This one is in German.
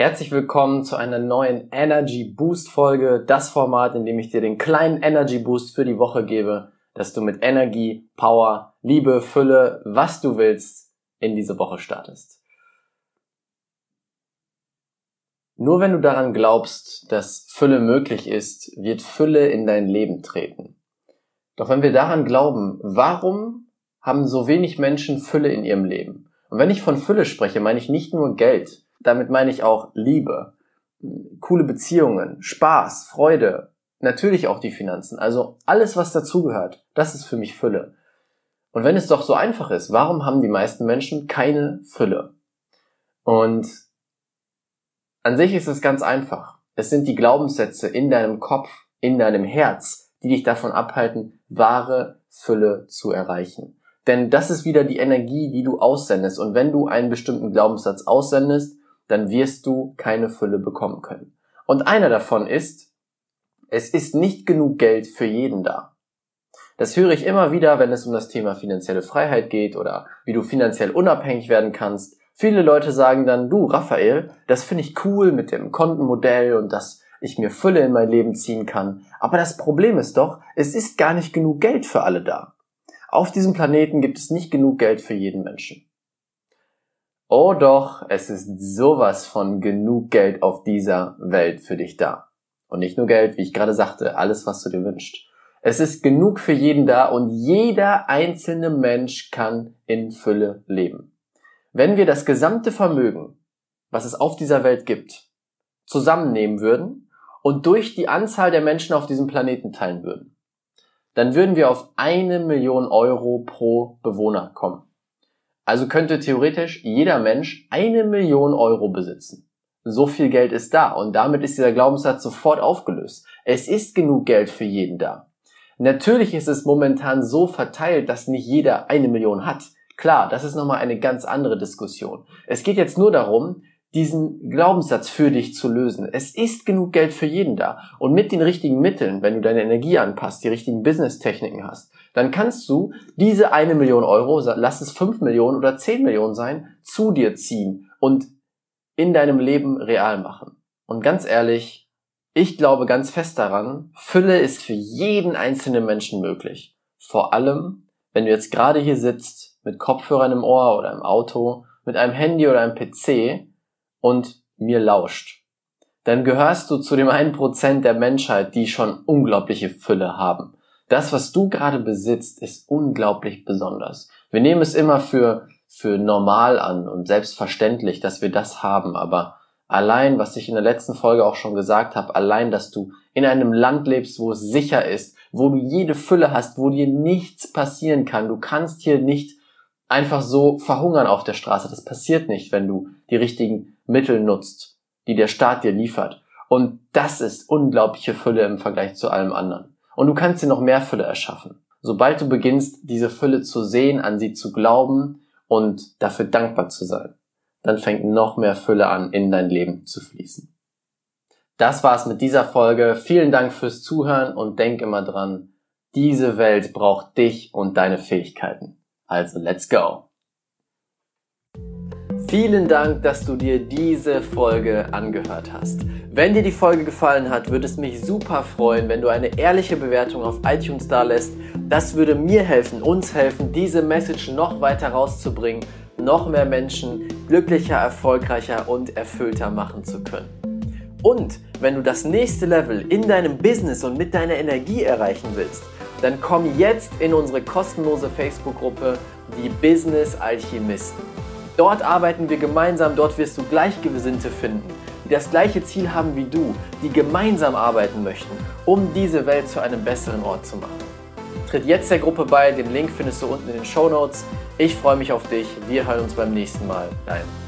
Herzlich willkommen zu einer neuen Energy Boost Folge, das Format, in dem ich dir den kleinen Energy Boost für die Woche gebe, dass du mit Energie, Power, Liebe, Fülle, was du willst, in diese Woche startest. Nur wenn du daran glaubst, dass Fülle möglich ist, wird Fülle in dein Leben treten. Doch wenn wir daran glauben, warum haben so wenig Menschen Fülle in ihrem Leben? Und wenn ich von Fülle spreche, meine ich nicht nur Geld, damit meine ich auch Liebe, coole Beziehungen, Spaß, Freude, natürlich auch die Finanzen. Also alles, was dazugehört, das ist für mich Fülle. Und wenn es doch so einfach ist, warum haben die meisten Menschen keine Fülle? Und an sich ist es ganz einfach. Es sind die Glaubenssätze in deinem Kopf, in deinem Herz, die dich davon abhalten, wahre Fülle zu erreichen. Denn das ist wieder die Energie, die du aussendest. Und wenn du einen bestimmten Glaubenssatz aussendest, dann wirst du keine Fülle bekommen können. Und einer davon ist, es ist nicht genug Geld für jeden da. Das höre ich immer wieder, wenn es um das Thema finanzielle Freiheit geht oder wie du finanziell unabhängig werden kannst. Viele Leute sagen dann, du Raphael, das finde ich cool mit dem Kontenmodell und dass ich mir Fülle in mein Leben ziehen kann. Aber das Problem ist doch, es ist gar nicht genug Geld für alle da. Auf diesem Planeten gibt es nicht genug Geld für jeden Menschen. Oh doch, es ist sowas von genug Geld auf dieser Welt für dich da. Und nicht nur Geld, wie ich gerade sagte, alles, was du dir wünschst. Es ist genug für jeden da und jeder einzelne Mensch kann in Fülle leben. Wenn wir das gesamte Vermögen, was es auf dieser Welt gibt, zusammennehmen würden und durch die Anzahl der Menschen auf diesem Planeten teilen würden, dann würden wir auf eine Million Euro pro Bewohner kommen. Also könnte theoretisch jeder Mensch eine Million Euro besitzen. So viel Geld ist da und damit ist dieser Glaubenssatz sofort aufgelöst. Es ist genug Geld für jeden da. Natürlich ist es momentan so verteilt, dass nicht jeder eine Million hat. Klar, das ist nochmal eine ganz andere Diskussion. Es geht jetzt nur darum, diesen Glaubenssatz für dich zu lösen. Es ist genug Geld für jeden da. Und mit den richtigen Mitteln, wenn du deine Energie anpasst, die richtigen Business-Techniken hast, dann kannst du diese eine Million Euro, lass es fünf Millionen oder zehn Millionen sein, zu dir ziehen und in deinem Leben real machen. Und ganz ehrlich, ich glaube ganz fest daran, Fülle ist für jeden einzelnen Menschen möglich. Vor allem, wenn du jetzt gerade hier sitzt, mit Kopfhörern im Ohr oder im Auto, mit einem Handy oder einem PC und mir lauscht, dann gehörst du zu dem einen Prozent der Menschheit, die schon unglaubliche Fülle haben. Das, was du gerade besitzt, ist unglaublich besonders. Wir nehmen es immer für, für normal an und selbstverständlich, dass wir das haben, aber allein, was ich in der letzten Folge auch schon gesagt habe, allein, dass du in einem Land lebst, wo es sicher ist, wo du jede Fülle hast, wo dir nichts passieren kann. Du kannst hier nicht einfach so verhungern auf der Straße. Das passiert nicht, wenn du die richtigen Mittel nutzt, die der Staat dir liefert. Und das ist unglaubliche Fülle im Vergleich zu allem anderen. Und du kannst dir noch mehr Fülle erschaffen. Sobald du beginnst, diese Fülle zu sehen, an sie zu glauben und dafür dankbar zu sein, dann fängt noch mehr Fülle an, in dein Leben zu fließen. Das war's mit dieser Folge. Vielen Dank fürs Zuhören und denk immer dran, diese Welt braucht dich und deine Fähigkeiten. Also let's go! Vielen Dank, dass du dir diese Folge angehört hast. Wenn dir die Folge gefallen hat, würde es mich super freuen, wenn du eine ehrliche Bewertung auf iTunes da lässt. Das würde mir helfen, uns helfen, diese Message noch weiter rauszubringen, noch mehr Menschen glücklicher, erfolgreicher und erfüllter machen zu können. Und wenn du das nächste Level in deinem Business und mit deiner Energie erreichen willst, dann komm jetzt in unsere kostenlose Facebook-Gruppe, die Business Alchemisten. Dort arbeiten wir gemeinsam, dort wirst du Gleichgesinnte finden, die das gleiche Ziel haben wie du, die gemeinsam arbeiten möchten, um diese Welt zu einem besseren Ort zu machen. Tritt jetzt der Gruppe bei, den Link findest du unten in den Show Notes. Ich freue mich auf dich, wir hören uns beim nächsten Mal. Dein.